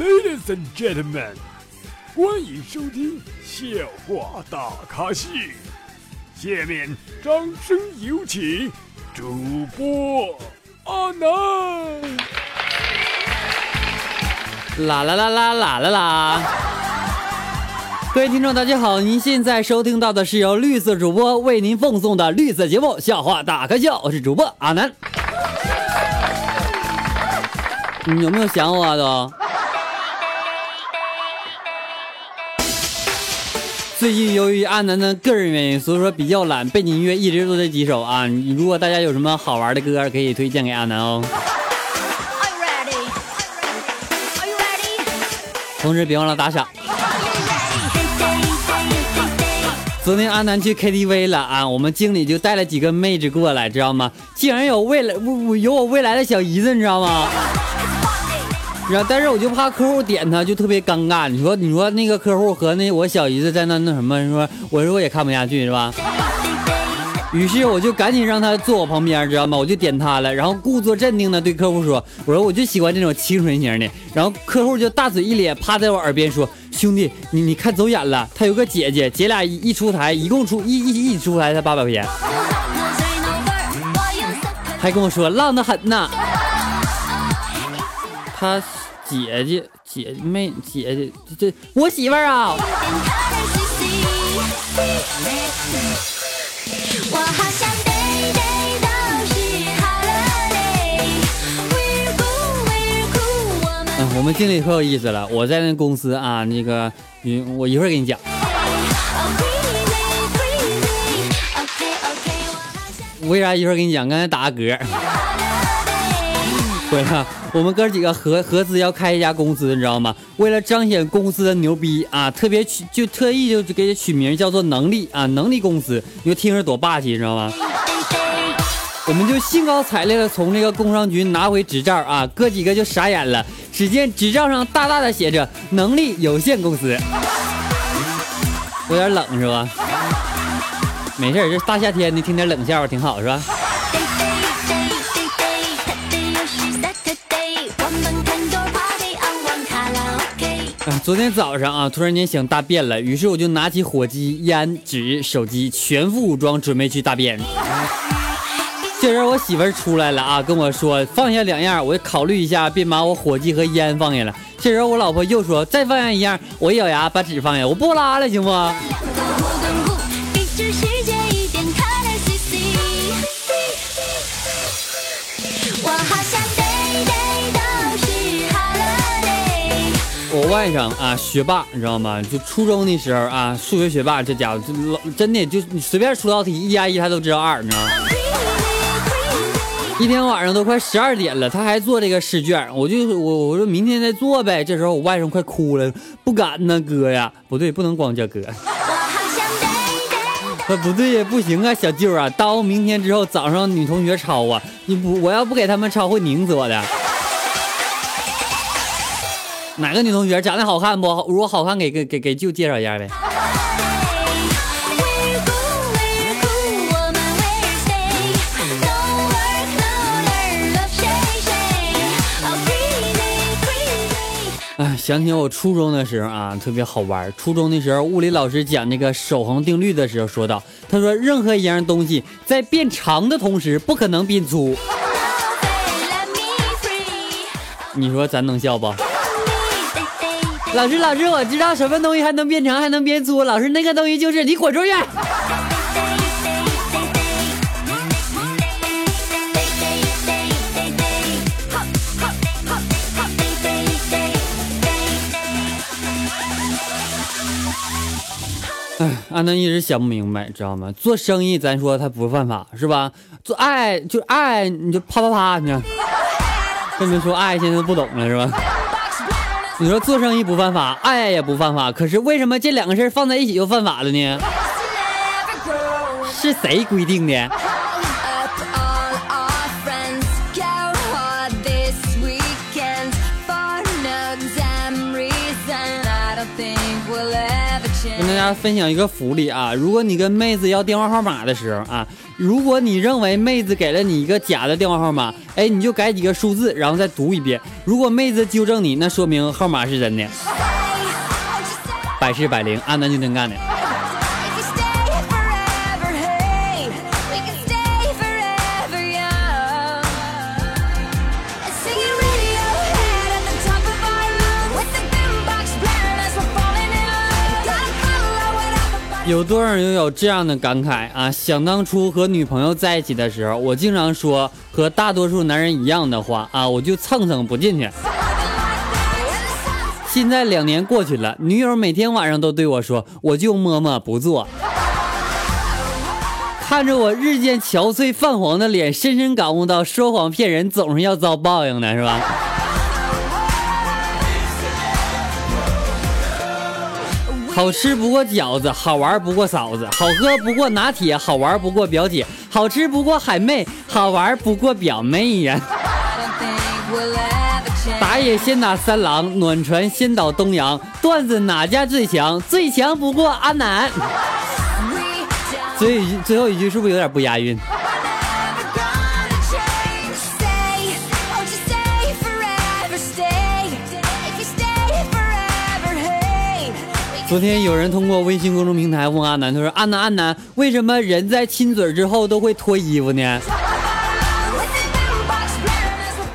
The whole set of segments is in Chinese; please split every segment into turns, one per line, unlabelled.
Ladies and gentlemen，欢迎收听笑话大咖秀。下面掌声有请主播阿南。
啦啦啦啦啦啦啦！各位听众，大家好，您现在收听到的是由绿色主播为您奉送的绿色节目《笑话大咖秀》，我是主播阿南。你有没有想我啊？都？最近由于阿南的个人原因，所以说比较懒，背景音乐一直都这几首啊。如果大家有什么好玩的歌，可以推荐给阿南哦。同时别忘了打赏。昨天阿南去 KTV 了啊，我们经理就带了几个妹子过来，知道吗？竟然有未来，有我未来的小姨子，你知道吗？但是我就怕客户点他，就特别尴尬。你说，你说那个客户和那我小姨子在那那什么，你说我说我也看不下去，是吧？于是我就赶紧让他坐我旁边，知道吗？我就点他了，然后故作镇定的对客户说：“我说我就喜欢这种清纯型的。”然后客户就大嘴一咧，趴在我耳边说：“兄弟，你你看走眼了，他有个姐姐，姐俩一出台，一共出一一一出台才八百块钱。”还跟我说浪得很呢。他。姐姐，姐妹，姐姐，这这我媳妇儿啊！嗯，我们经理可有意思了，我在那公司啊，那个，嗯，我一会儿给你讲。为啥一会儿给你讲？刚才打个嗝。回来。我们哥几个合合资要开一家公司，你知道吗？为了彰显公司的牛逼啊，特别取就特意就给取名叫做能力啊，能力公司，你说听着多霸气，你知道吗？我们就兴高采烈的从这个工商局拿回执照啊，哥几个就傻眼了，只见执照上大大的写着能力有限公司，有点冷是吧？没事，这大夏天的听点冷笑话挺好是吧？昨天早上啊，突然间想大便了，于是我就拿起火机、烟、纸、手机，全副武装，准备去大便。这时我媳妇儿出来了啊，跟我说放下两样，我考虑一下，便把我火机和烟放下了。这时我老婆又说再放下一样，我一咬牙把纸放下，我不拉了，行不？外甥啊，学霸，你知道吗？就初中的时候啊，数学学霸，这家伙就老真的就你随便出道题，一加一他都知道二，你知道吗？一天晚上都快十二点了，他还做这个试卷，我就我我说明天再做呗。这时候我外甥快哭了，不敢呢，哥呀，不对，不能光叫哥。啊，不对呀，不行啊，小舅啊，到明天之后早上女同学抄啊，你不我要不给他们抄，会拧死我的。哪个女同学长得好看不？如果好看，给给给给舅介绍一下呗。哎，想起我初中的时候啊，特别好玩。初中的时候，物理老师讲那个守恒定律的时候说到，他说任何一样东西在变长的同时，不可能变粗。你说咱能笑不？老师，老师，我知道什么东西还能变长，还能变粗。老师，那个东西就是你滚出去。哎，安南一直想不明白，知道吗？做生意，咱说他不犯法，是吧？做爱就爱，你就啪啪啪，你看，跟你们说爱，现在都不懂了，是吧？你说做生意不犯法，爱也不犯法，可是为什么这两个事放在一起就犯法了呢？是谁规定的？大家分享一个福利啊！如果你跟妹子要电话号码的时候啊，如果你认为妹子给了你一个假的电话号码，哎，你就改几个数字，然后再读一遍。如果妹子纠正你，那说明号码是真的。百试百灵，阿南就能干的。有多少人拥有这样的感慨啊？想当初和女朋友在一起的时候，我经常说和大多数男人一样的话啊，我就蹭蹭不进去。现在两年过去了，女友每天晚上都对我说，我就摸摸不做。看着我日渐憔悴泛黄的脸，深深感悟到说谎骗人总是要遭报应的，是吧？好吃不过饺子，好玩不过嫂子，好喝不过拿铁，好玩不过表姐，好吃不过海妹，好玩不过表妹呀。打野先打三郎，暖船先倒东阳，段子哪家最强？最强不过阿南。最最后一句是不是有点不押韵？昨天有人通过微信公众平台问阿南，他说：“阿南阿南，为什么人在亲嘴之后都会脱衣服呢？”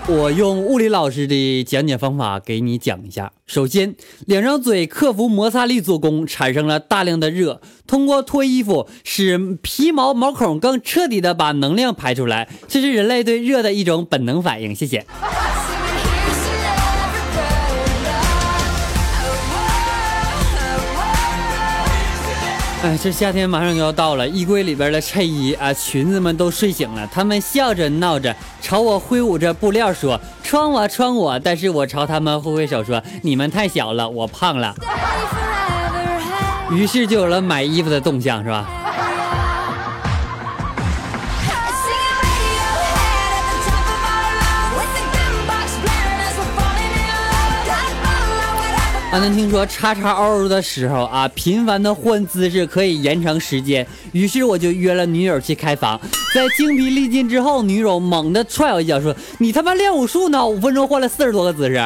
我用物理老师的讲解方法给你讲一下。首先，两张嘴克服摩擦力做功，产生了大量的热，通过脱衣服使皮毛毛孔更彻底的把能量排出来，这是人类对热的一种本能反应。谢谢。哎，这夏天马上就要到了，衣柜里边的衬衣啊、裙子们都睡醒了，他们笑着闹着，朝我挥舞着布料说：“穿我，穿我！”但是我朝他们挥挥手说：“你们太小了，我胖了。”于是就有了买衣服的动向，是吧？刚才听说叉叉嗷嗷的时候啊，频繁的换姿势可以延长时间。于是我就约了女友去开房，在精疲力尽之后，女友猛地踹我一脚，说：“你他妈练武术呢？五分钟换了四十多个姿势。”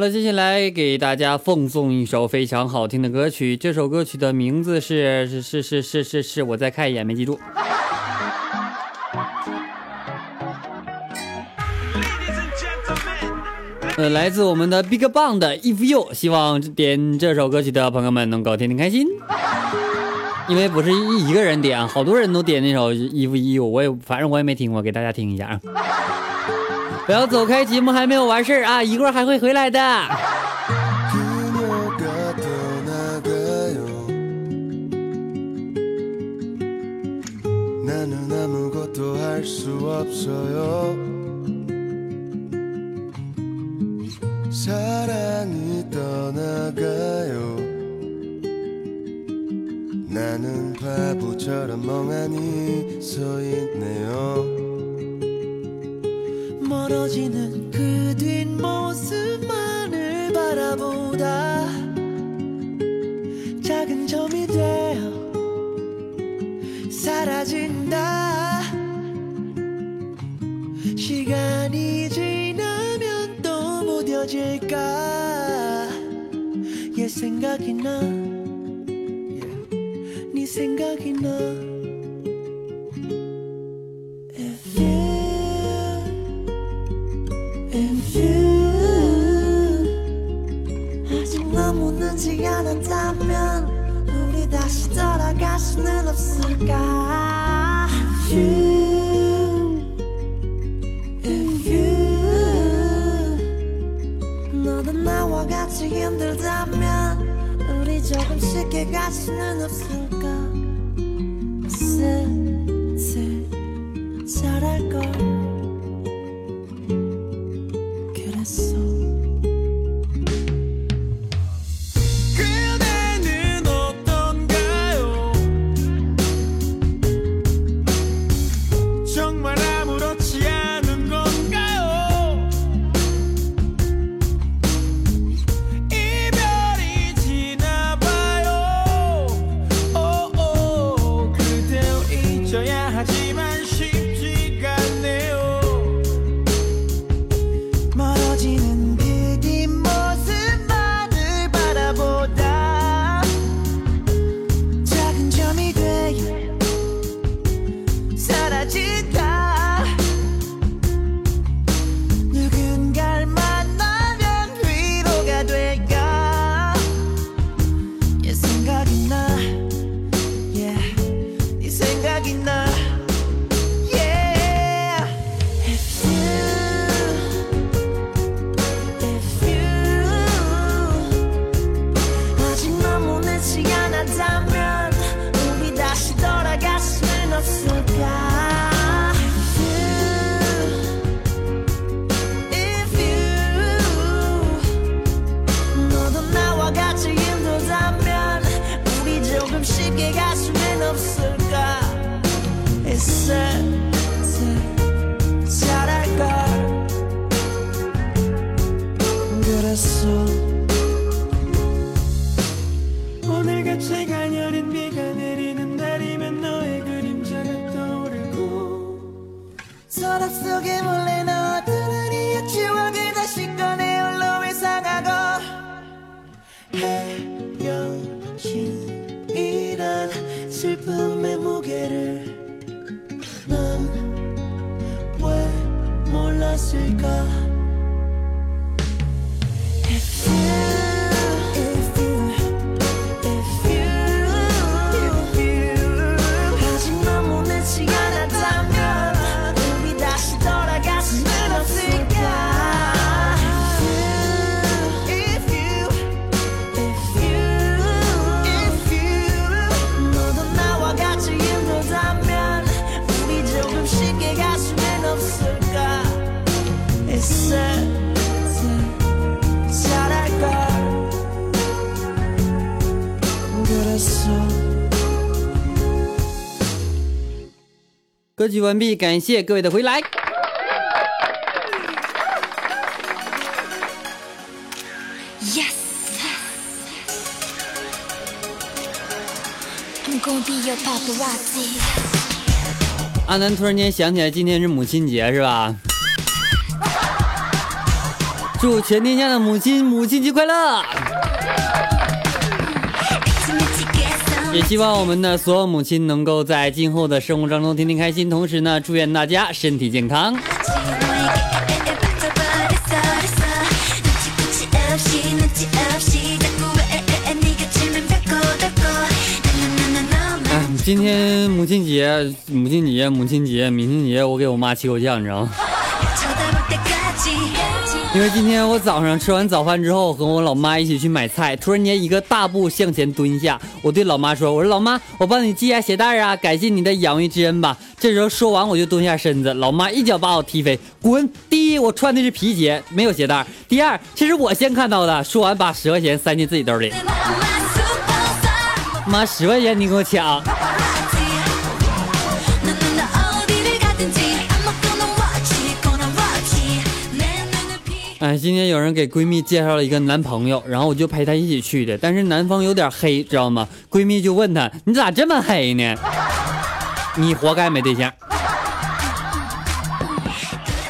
了，接下来给大家奉送一首非常好听的歌曲。这首歌曲的名字是是是是是是是，我再看一眼，没记住。呃，来自我们的 Big Bang 的 If You，希望点这首歌曲的朋友们能够天天开心。因为不是一一个人点，好多人都点那首 If You，我也反正我也没听过，给大家听一下啊。不要走开，节目还没有完事儿啊！一会儿还会回来的。
작은 점이 되어 사라진다.
시간이 지나면 또 무뎌질까? 얘 생각이 나네
예. 생각이
나. 아직 너무 늦지 않았다면 다시
돌아갈
수는 없을까?
You and
you.
너도 나와 같이 힘들다면 우리
조금 쉽게 갈 수는 없을까? 슬슬
잘할걸. 그랬어. 오늘같이 가녀린 비가 내리는 날이면 너의 그림자가 떠오르고 서랍 속에 몰래
circle
歌曲完毕，感谢各位的回来。Yes。阿南突然间想起来，今天是母亲节，是吧？祝全天下的母亲母亲节快乐！也希望我们的所有母亲能够在今后的生活当中天天开心，同时呢，祝愿大家身体健康。今天母亲节，母亲节，母亲节，母亲节，我给我妈气够呛，你知道吗？因为今天我早上吃完早饭之后，和我老妈一起去买菜，突然间一个大步向前蹲下，我对老妈说：“我说老妈，我帮你系下鞋带啊，感谢你的养育之恩吧。”这时候说完，我就蹲下身子，老妈一脚把我踢飞，滚！第一，我穿的是皮鞋，没有鞋带；第二，这是我先看到的。说完，把十块钱塞进自己兜里。妈，十块钱你给我抢！哎，今天有人给闺蜜介绍了一个男朋友，然后我就陪她一起去的。但是男方有点黑，知道吗？闺蜜就问他：“你咋这么黑呢？你活该没对象。”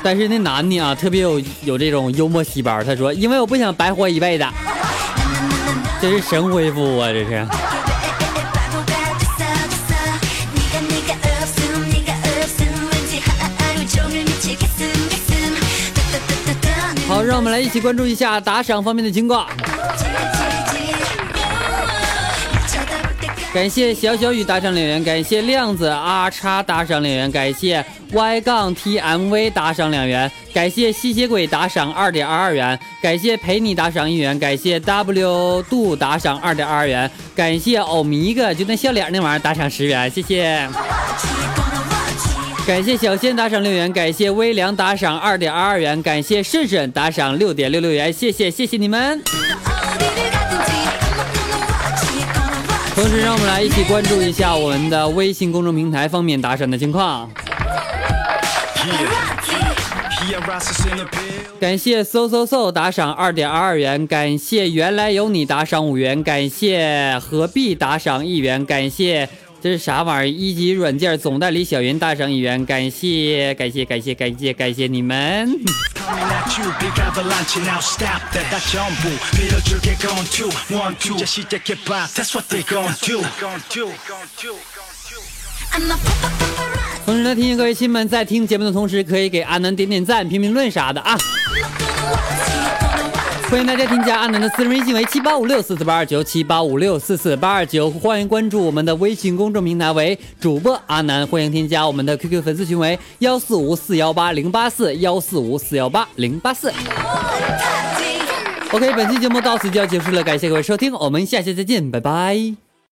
但是那男的啊，特别有有这种幽默细胞。他说：“因为我不想白活一辈子。”这是神回复啊，这是。一起关注一下打赏方面的情况。感谢小小雨打赏两元，感谢亮子阿叉打赏两元，感谢 Y 杠 TMV 打赏两元，感谢吸血鬼打赏二点二二元，感谢陪你打赏一元，感谢 W 度打赏二点二二元，感谢欧米伽就那笑脸那玩意儿打赏十元，谢谢。感谢小仙打赏六元，感谢微凉打赏二点二二元，感谢顺顺打赏六点六六元，谢谢谢谢你们。同时，让我们来一起关注一下我们的微信公众平台方面打赏的情况。感谢嗖嗖嗖打赏二点二二元，感谢原来有你打赏五元，感谢何必打赏一元，感谢。这是啥玩意儿？一级软件总代理小云大赏一元，感谢感谢感谢感谢感谢你们！同时呢，提醒各位亲们，在听节目的同时，可以给阿南点点赞、评评论啥的啊！欢迎大家添加阿南的私人微信为七八五六四四八二九七八五六四四八二九，欢迎关注我们的微信公众平台为主播阿南，欢迎添加我们的 QQ 粉丝群为幺四五四幺八零八四幺四五四幺八零八四。OK，本期节目到此就要结束了，感谢各位收听，我们下期再见，拜拜。